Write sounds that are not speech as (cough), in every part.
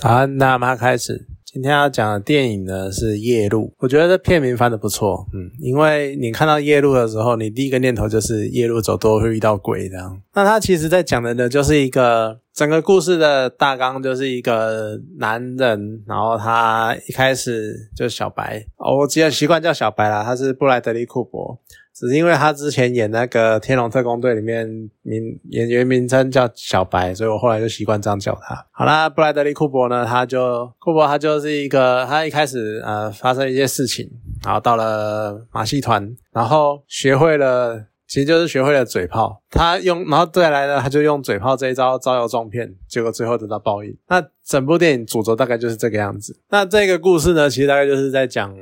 早安，大家开始。今天要讲的电影呢是《夜路》，我觉得这片名翻的不错，嗯，因为你看到夜路的时候，你第一个念头就是夜路走多会遇到鬼这样。那他其实在讲的呢，就是一个整个故事的大纲，就是一个男人，然后他一开始就是小白，我记得习惯叫小白啦，他是布莱德利库珀。只是因为他之前演那个《天龙特工队》里面名演员名称叫小白，所以我后来就习惯这样叫他。好啦，布莱德利库珀呢，他就库珀他就是一个，他一开始呃发生一些事情，然后到了马戏团，然后学会了，其实就是学会了嘴炮。他用，然后再来呢，他就用嘴炮这一招招摇撞骗，结果最后得到报应。那整部电影主轴大概就是这个样子。那这个故事呢，其实大概就是在讲。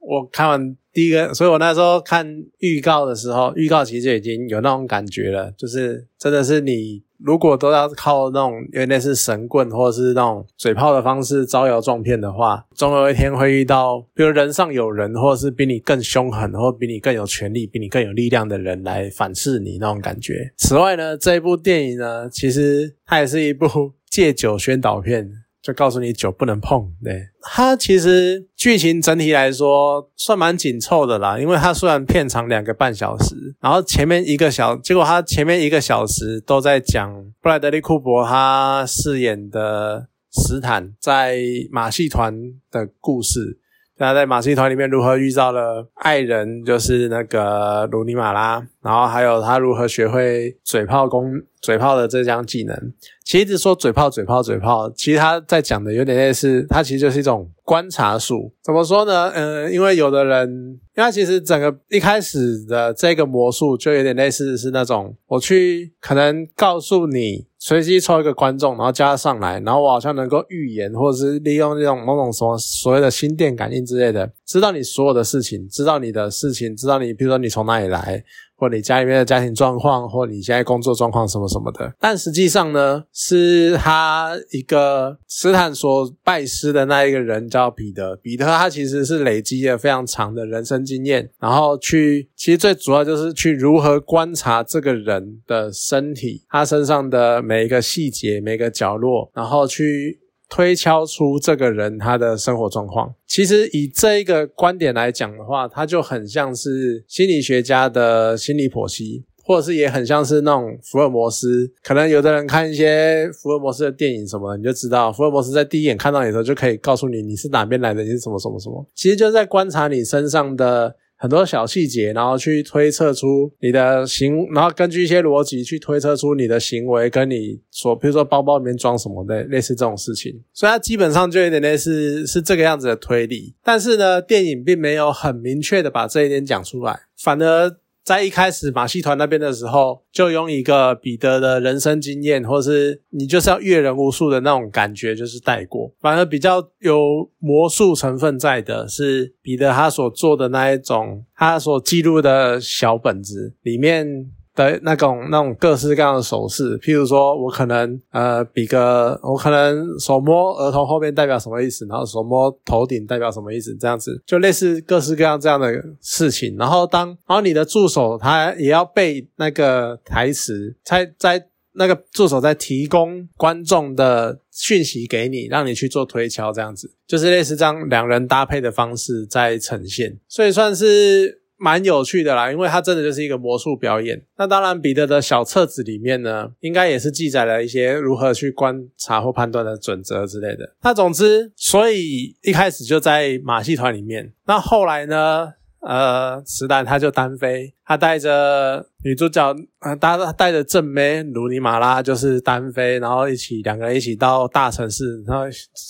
我看完第一个，所以我那时候看预告的时候，预告其实已经有那种感觉了，就是真的是你如果都要靠那种有点是神棍或者是那种嘴炮的方式招摇撞骗的话，总有一天会遇到，比如人上有人，或者是比你更凶狠，或比你更有权力、比你更有力量的人来反噬你那种感觉。此外呢，这一部电影呢，其实它也是一部 (laughs) 戒酒宣导片。就告诉你酒不能碰，对它其实剧情整体来说算蛮紧凑的啦，因为它虽然片长两个半小时，然后前面一个小，结果它前面一个小时都在讲布莱德利库珀他饰演的斯坦在马戏团的故事。他在马戏团里面如何遇到了爱人，就是那个鲁尼马拉，然后还有他如何学会嘴炮功、嘴炮的这项技能。其实一直说嘴炮、嘴炮、嘴炮，其实他在讲的有点类似，他其实就是一种观察术。怎么说呢？嗯，因为有的人，因为其实整个一开始的这个魔术就有点类似是那种，我去可能告诉你。随机抽一个观众，然后加上来，然后我好像能够预言，或者是利用这种某种什么所谓的心电感应之类的，知道你所有的事情，知道你的事情，知道你，比如说你从哪里来。或你家里面的家庭状况，或你现在工作状况什么什么的，但实际上呢，是他一个斯坦所拜师的那一个人叫彼得。彼得他其实是累积了非常长的人生经验，然后去其实最主要就是去如何观察这个人的身体，他身上的每一个细节、每个角落，然后去。推敲出这个人他的生活状况，其实以这一个观点来讲的话，他就很像是心理学家的心理剖析，或者是也很像是那种福尔摩斯。可能有的人看一些福尔摩斯的电影什么，你就知道福尔摩斯在第一眼看到你的时候就可以告诉你你是哪边来的，你是什么什么什么。其实就在观察你身上的。很多小细节，然后去推测出你的行，然后根据一些逻辑去推测出你的行为跟你所，比如说包包里面装什么的，类似这种事情。所以它基本上就有点类似是这个样子的推理，但是呢，电影并没有很明确的把这一点讲出来，反而。在一开始马戏团那边的时候，就用一个彼得的人生经验，或是你就是要阅人无数的那种感觉，就是带过。反而比较有魔术成分在的是彼得他所做的那一种，他所记录的小本子里面。的那种那种各式各样的手势，譬如说我可能呃比个，我可能手摸额头后面代表什么意思，然后手摸头顶代表什么意思，这样子就类似各式各样这样的事情。然后当然后你的助手他也要背那个台词，在在那个助手在提供观众的讯息给你，让你去做推敲，这样子就是类似这样两人搭配的方式在呈现，所以算是。蛮有趣的啦，因为它真的就是一个魔术表演。那当然，彼得的小册子里面呢，应该也是记载了一些如何去观察或判断的准则之类的。那总之，所以一开始就在马戏团里面。那后来呢？呃，时代他就单飞，他带着女主角，呃，他带着正妹鲁尼马拉就是单飞，然后一起两个人一起到大城市，然后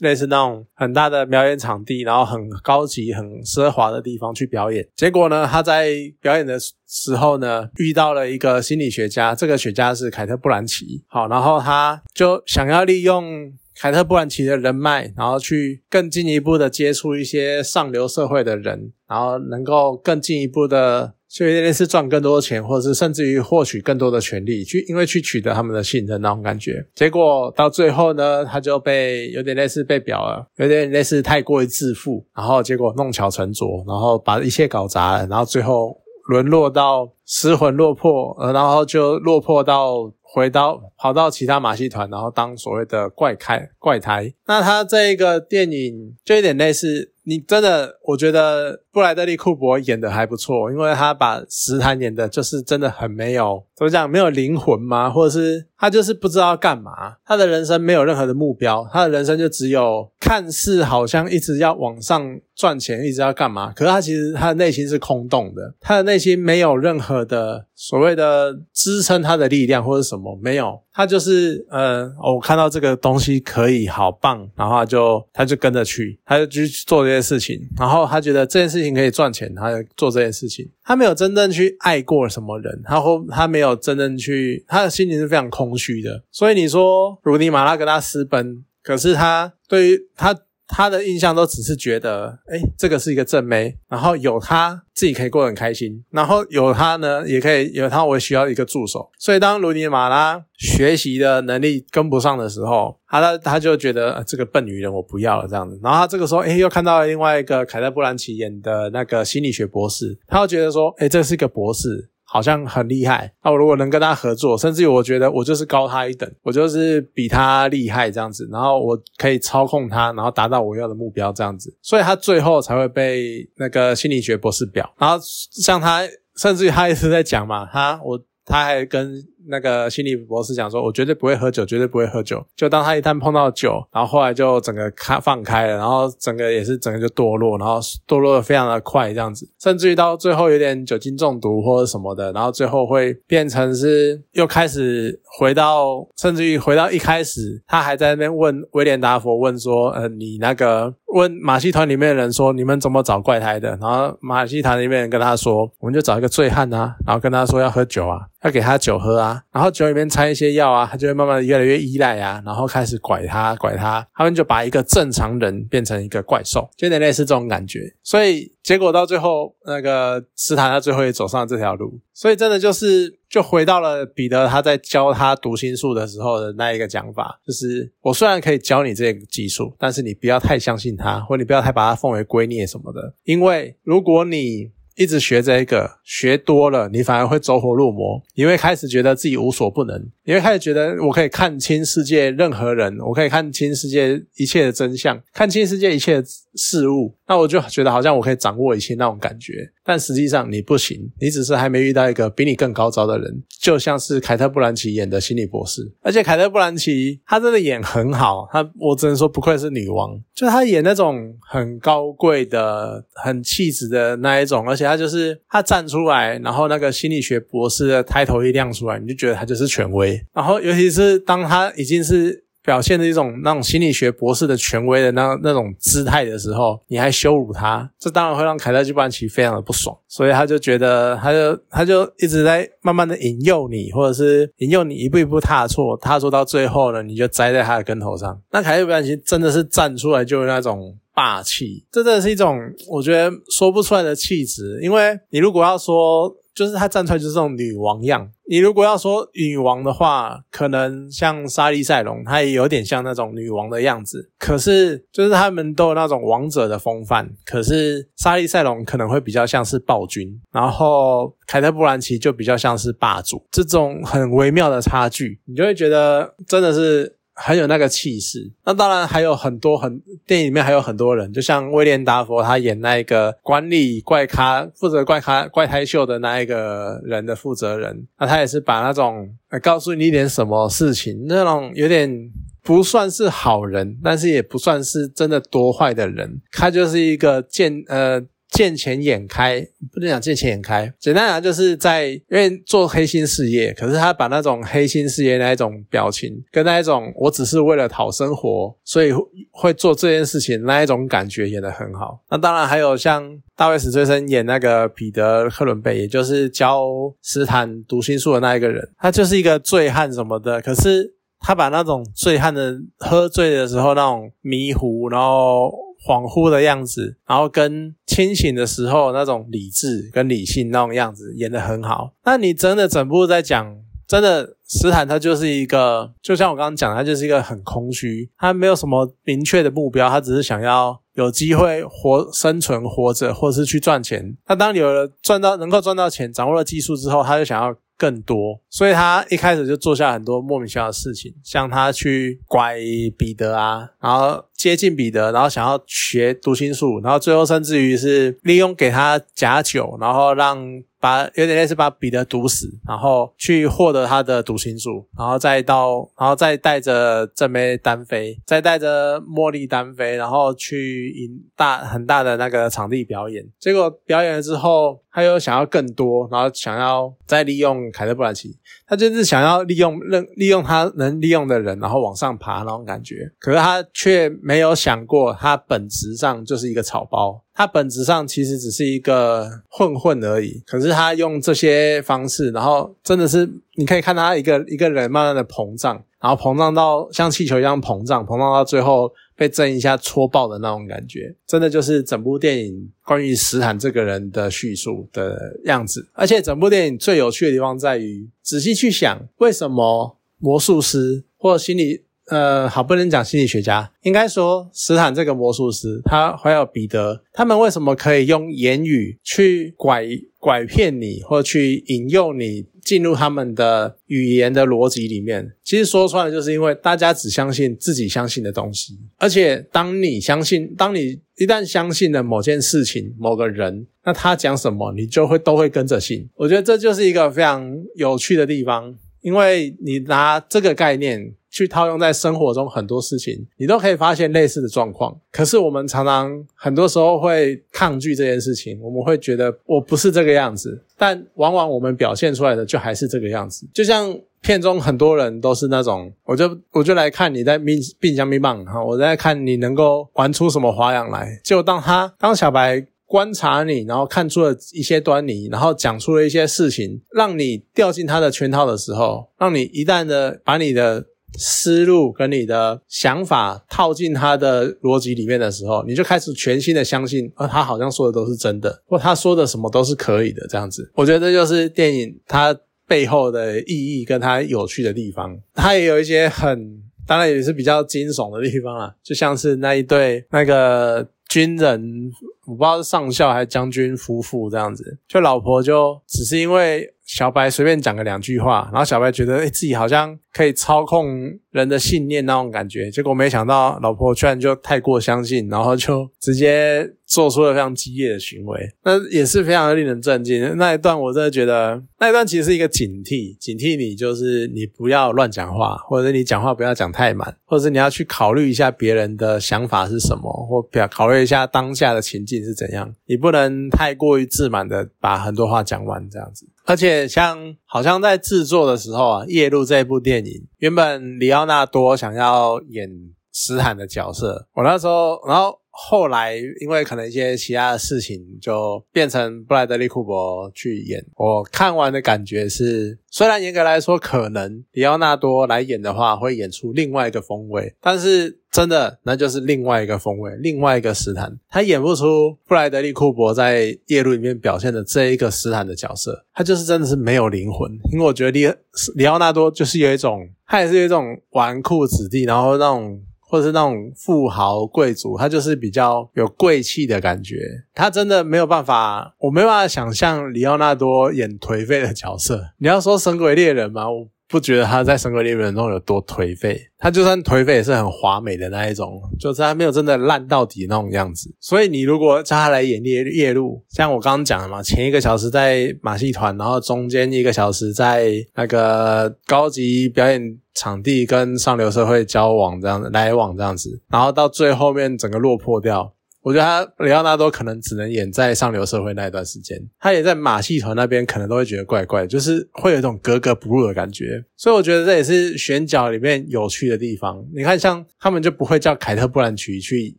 类似那种很大的表演场地，然后很高级、很奢华的地方去表演。结果呢，他在表演的时候呢，遇到了一个心理学家，这个学家是凯特·布兰奇。好，然后他就想要利用。凯特·布兰奇的人脉，然后去更进一步的接触一些上流社会的人，然后能够更进一步的去类似赚更多的钱，或者是甚至于获取更多的权利，去因为去取得他们的信任那种感觉。结果到最后呢，他就被有点类似被表了，有点类似太过于自负，然后结果弄巧成拙，然后把一切搞砸了，然后最后沦落到失魂落魄，然后就落魄到。回到跑到其他马戏团，然后当所谓的怪开怪胎。那他这一个电影就有点类似。你真的，我觉得布莱德利库珀演的还不错，因为他把石坦演的就是真的很没有，怎么讲，没有灵魂吗？或者是他就是不知道干嘛，他的人生没有任何的目标，他的人生就只有看似好像一直要往上赚钱，一直要干嘛？可是他其实他的内心是空洞的，他的内心没有任何的所谓的支撑他的力量或者什么，没有，他就是呃，我看到这个东西可以好棒，然后他就他就跟着去，他就去做。这件事情，然后他觉得这件事情可以赚钱，他就做这件事情。他没有真正去爱过什么人，他后他没有真正去，他的心灵是非常空虚的。所以你说如尼马拉跟他私奔，可是他对于他。他的印象都只是觉得，哎，这个是一个正妹，然后有他自己可以过得很开心，然后有他呢，也可以有他，我需要一个助手。所以当卢尼马拉学习的能力跟不上的时候，他他他就觉得这个笨女人我不要了这样子。然后他这个时候，哎，又看到了另外一个凯特·布兰奇演的那个心理学博士，他又觉得说，哎，这是一个博士。好像很厉害，那我如果能跟他合作，甚至于我觉得我就是高他一等，我就是比他厉害这样子，然后我可以操控他，然后达到我要的目标这样子，所以他最后才会被那个心理学博士表。然后像他，甚至于他一直在讲嘛，他我他还跟。那个心理博士讲说，我绝对不会喝酒，绝对不会喝酒。就当他一旦碰到酒，然后后来就整个开放开了，然后整个也是整个就堕落，然后堕落的非常的快，这样子，甚至于到最后有点酒精中毒或者什么的，然后最后会变成是又开始回到，甚至于回到一开始，他还在那边问威廉达佛问说，呃，你那个问马戏团里面的人说，你们怎么找怪胎的？然后马戏团里面人跟他说，我们就找一个醉汉啊，然后跟他说要喝酒啊，要给他酒喝啊。然后酒里面掺一些药啊，他就会慢慢的越来越依赖啊，然后开始拐他，拐他，他们就把一个正常人变成一个怪兽，就有点类似这种感觉。所以结果到最后，那个斯坦他最后也走上了这条路。所以真的就是就回到了彼得他在教他读心术的时候的那一个讲法，就是我虽然可以教你这个技术，但是你不要太相信他，或你不要太把他奉为圭臬什么的，因为如果你一直学这个，学多了，你反而会走火入魔。你会开始觉得自己无所不能，你会开始觉得我可以看清世界任何人，我可以看清世界一切的真相，看清世界一切事物。那我就觉得好像我可以掌握一切那种感觉。但实际上你不行，你只是还没遇到一个比你更高招的人。就像是凯特·布兰奇演的心理博士，而且凯特·布兰奇她真的演很好，她我只能说不愧是女王，就她演那种很高贵的、很气质的那一种，而且。他就是他站出来，然后那个心理学博士的抬头一亮出来，你就觉得他就是权威。然后尤其是当他已经是表现的一种那种心理学博士的权威的那那种姿态的时候，你还羞辱他，这当然会让凯特·基班奇非常的不爽。所以他就觉得，他就他就一直在慢慢的引诱你，或者是引诱你一步一步踏错，踏错到最后呢，你就栽在他的跟头上。那凯特·基班奇真的是站出来就是那种。霸气，这真的是一种我觉得说不出来的气质。因为你如果要说，就是她站出来就是这种女王样。你如果要说女王的话，可能像莎莉赛隆，她也有点像那种女王的样子。可是，就是他们都有那种王者的风范。可是，莎莉赛隆可能会比较像是暴君，然后凯特·布兰奇就比较像是霸主。这种很微妙的差距，你就会觉得真的是。很有那个气势，那当然还有很多很电影里面还有很多人，就像威廉达佛他演那一个管理怪咖、负责怪咖怪胎秀的那一个人的负责人，那他也是把那种告诉你一点什么事情，那种有点不算是好人，但是也不算是真的多坏的人，他就是一个见呃。见钱眼开，不能讲见钱眼开，简单讲就是在因为做黑心事业，可是他把那种黑心事业那一种表情，跟那一种我只是为了讨生活，所以会做这件事情那一种感觉演得很好。那当然还有像大卫史翠森演那个彼得克伦贝，也就是教斯坦读心术的那一个人，他就是一个醉汉什么的，可是他把那种醉汉的喝醉的时候那种迷糊，然后。恍惚的样子，然后跟清醒的时候那种理智跟理性那种样子演得很好。那你真的整部在讲，真的斯坦他就是一个，就像我刚刚讲，他就是一个很空虚，他没有什么明确的目标，他只是想要有机会活生存活着，或者是去赚钱。那当有了赚到能够赚到钱，掌握了技术之后，他就想要更多，所以他一开始就做下很多莫名其妙的事情，像他去拐彼得啊，然后接近彼得，然后想要学读心术，然后最后甚至于是利用给他假酒，然后让。把有点类似把彼得毒死，然后去获得他的读心术，然后再到，然后再带着正妹单飞，再带着茉莉单飞，然后去赢大很大的那个场地表演。结果表演了之后，他又想要更多，然后想要再利用凯特·布兰奇，他就是想要利用任利用他能利用的人，然后往上爬那种感觉。可是他却没有想过，他本质上就是一个草包。他本质上其实只是一个混混而已，可是他用这些方式，然后真的是你可以看他一个一个人慢慢的膨胀，然后膨胀到像气球一样膨胀，膨胀到最后被震一下戳爆的那种感觉，真的就是整部电影关于斯坦这个人的叙述的样子。而且整部电影最有趣的地方在于，仔细去想，为什么魔术师或心理。呃，好，不能讲心理学家，应该说斯坦这个魔术师，他还有彼得，他们为什么可以用言语去拐拐骗你，或去引诱你进入他们的语言的逻辑里面？其实说穿了，就是因为大家只相信自己相信的东西，而且当你相信，当你一旦相信了某件事情、某个人，那他讲什么，你就会都会跟着信。我觉得这就是一个非常有趣的地方，因为你拿这个概念。去套用在生活中很多事情，你都可以发现类似的状况。可是我们常常很多时候会抗拒这件事情，我们会觉得我不是这个样子，但往往我们表现出来的就还是这个样子。就像片中很多人都是那种，我就我就来看你在并并将并棒哈，我在看你能够玩出什么花样来。就当他当小白观察你，然后看出了一些端倪，然后讲出了一些事情，让你掉进他的圈套的时候，让你一旦的把你的。思路跟你的想法套进他的逻辑里面的时候，你就开始全新的相信，呃，他好像说的都是真的，或他说的什么都是可以的这样子。我觉得这就是电影它背后的意义跟它有趣的地方。它也有一些很，当然也是比较惊悚的地方啊，就像是那一对那个军人，我不知道是上校还是将军夫妇这样子，就老婆就只是因为。小白随便讲个两句话，然后小白觉得，哎，自己好像可以操控人的信念那种感觉。结果没想到，老婆居然就太过相信，然后就直接做出了非常激烈的行为。(laughs) 那也是非常令人震惊。那一段我真的觉得，那一段其实是一个警惕，警惕你就是你不要乱讲话，或者你讲话不要讲太满，或者你要去考虑一下别人的想法是什么，或表考虑一下当下的情境是怎样。你不能太过于自满的把很多话讲完这样子。而且像好像在制作的时候啊，《夜路》这部电影原本里奥纳多想要演斯坦的角色，我那时候，然后。后来，因为可能一些其他的事情，就变成布莱德利库珀去演。我看完的感觉是，虽然严格来说，可能里奥纳多来演的话，会演出另外一个风味，但是真的那就是另外一个风味，另外一个斯坦，他演不出布莱德利库珀在夜路里面表现的这一个斯坦的角色，他就是真的是没有灵魂。因为我觉得里里奥纳多就是有一种，他也是有一种纨绔子弟，然后那种。或者是那种富豪贵族，他就是比较有贵气的感觉。他真的没有办法，我没办法想象里奥纳多演颓废的角色。你要说《神鬼猎人》吗？我不觉得他在《神鬼猎人》中有多颓废。他就算颓废，也是很华美的那一种，就是他没有真的烂到底那种样子。所以你如果叫他来演夜夜路，像我刚刚讲的嘛，前一个小时在马戏团，然后中间一个小时在那个高级表演。场地跟上流社会交往这样子来往这样子，然后到最后面整个落魄掉。我觉得他里奥纳多可能只能演在上流社会那一段时间，他也在马戏团那边可能都会觉得怪怪，就是会有一种格格不入的感觉。所以我觉得这也是选角里面有趣的地方。你看，像他们就不会叫凯特·布兰奇去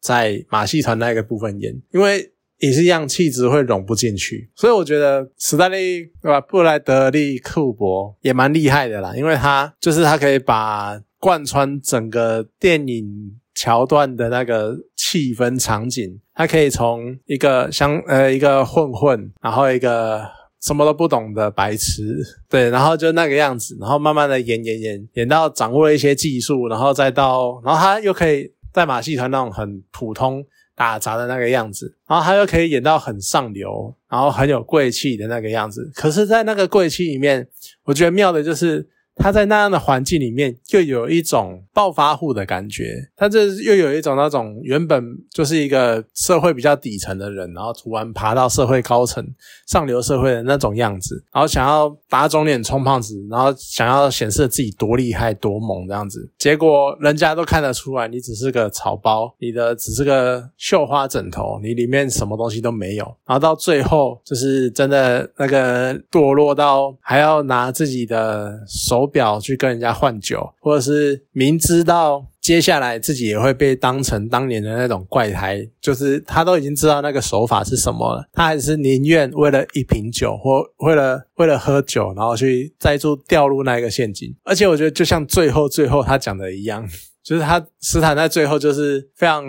在马戏团那个部分演，因为。也是一样，气质会融不进去，所以我觉得史黛利对吧？布莱德利库珀也蛮厉害的啦，因为他就是他可以把贯穿整个电影桥段的那个气氛场景，他可以从一个相呃一个混混，然后一个什么都不懂的白痴，对，然后就那个样子，然后慢慢的演演演演到掌握了一些技术，然后再到，然后他又可以在马戏团那种很普通。打杂的那个样子，然后他又可以演到很上流，然后很有贵气的那个样子。可是，在那个贵气里面，我觉得妙的就是。他在那样的环境里面，又有一种暴发户的感觉。他这又有一种那种原本就是一个社会比较底层的人，然后突然爬到社会高层、上流社会的那种样子，然后想要打肿脸充胖子，然后想要显示自己多厉害、多猛这样子。结果人家都看得出来，你只是个草包，你的只是个绣花枕头，你里面什么东西都没有。然后到最后，就是真的那个堕落到还要拿自己的手。表去跟人家换酒，或者是明知道接下来自己也会被当成当年的那种怪胎，就是他都已经知道那个手法是什么了，他还是宁愿为了一瓶酒或为了为了喝酒，然后去再度掉入那个陷阱。而且我觉得，就像最后最后他讲的一样。就是他斯坦在最后就是非常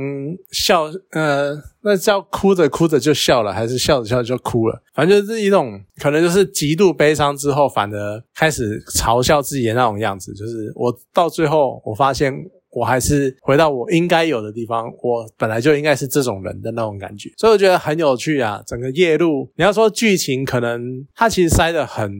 笑，呃，那叫哭着哭着就笑了，还是笑着笑着就哭了？反正就是一种可能就是极度悲伤之后，反而开始嘲笑自己的那种样子。就是我到最后，我发现。我还是回到我应该有的地方，我本来就应该是这种人的那种感觉，所以我觉得很有趣啊。整个夜路，你要说剧情，可能它其实塞的很，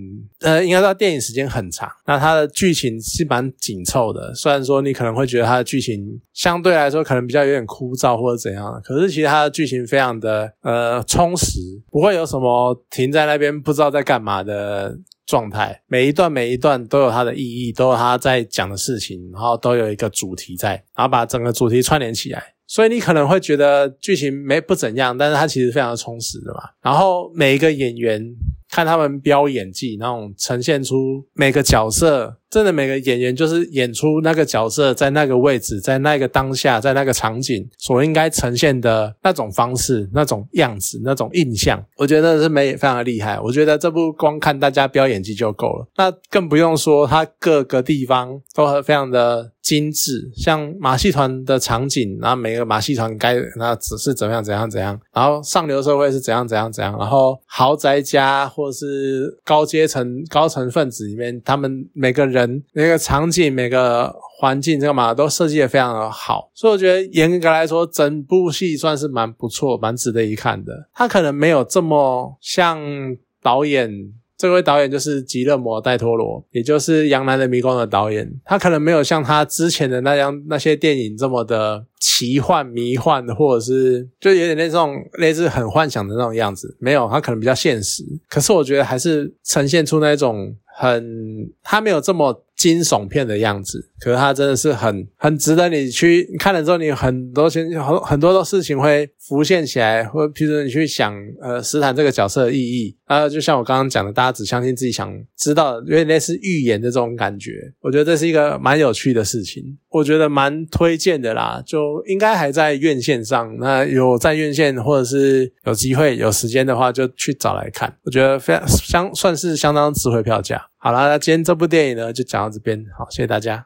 呃，应该说电影时间很长，那它的剧情是蛮紧凑的。虽然说你可能会觉得它的剧情相对来说可能比较有点枯燥或者怎样，可是其实它的剧情非常的呃充实，不会有什么停在那边不知道在干嘛的。状态每一段每一段都有它的意义，都有它在讲的事情，然后都有一个主题在，然后把整个主题串联起来。所以你可能会觉得剧情没不怎样，但是它其实非常的充实的嘛。然后每一个演员看他们飙演技，那种呈现出每个角色。真的每个演员就是演出那个角色在那个位置，在那个当下，在那个场景所应该呈现的那种方式、那种样子、那种印象，我觉得是没非常的厉害。我觉得这部光看大家飙演技就够了，那更不用说它各个地方都非常的精致，像马戏团的场景，然后每个马戏团该那只是怎样怎样怎样，然后上流社会是怎样怎样怎样，然后豪宅家或是高阶层高层分子里面，他们每个人。那个场景、每个环境，这个嘛都设计的非常的好，所以我觉得严格来说，整部戏算是蛮不错、蛮值得一看的。他可能没有这么像导演。这位导演就是吉勒摩·戴托罗，也就是《杨澜的迷宫》的导演。他可能没有像他之前的那样那些电影这么的奇幻、迷幻，或者是就有点那种类似很幻想的那种样子。没有，他可能比较现实。可是我觉得还是呈现出那种很，他没有这么。惊悚片的样子，可是它真的是很很值得你去看了之后，你很多情很很多的事情会浮现起来，或譬如你去想，呃，斯坦这个角色的意义，啊，就像我刚刚讲的，大家只相信自己想知道，有点类似预言的这种感觉，我觉得这是一个蛮有趣的事情，我觉得蛮推荐的啦，就应该还在院线上，那有在院线或者是有机会有时间的话，就去找来看，我觉得非常相算是相当值回票价。好了，那今天这部电影呢，就讲到这边。好，谢谢大家。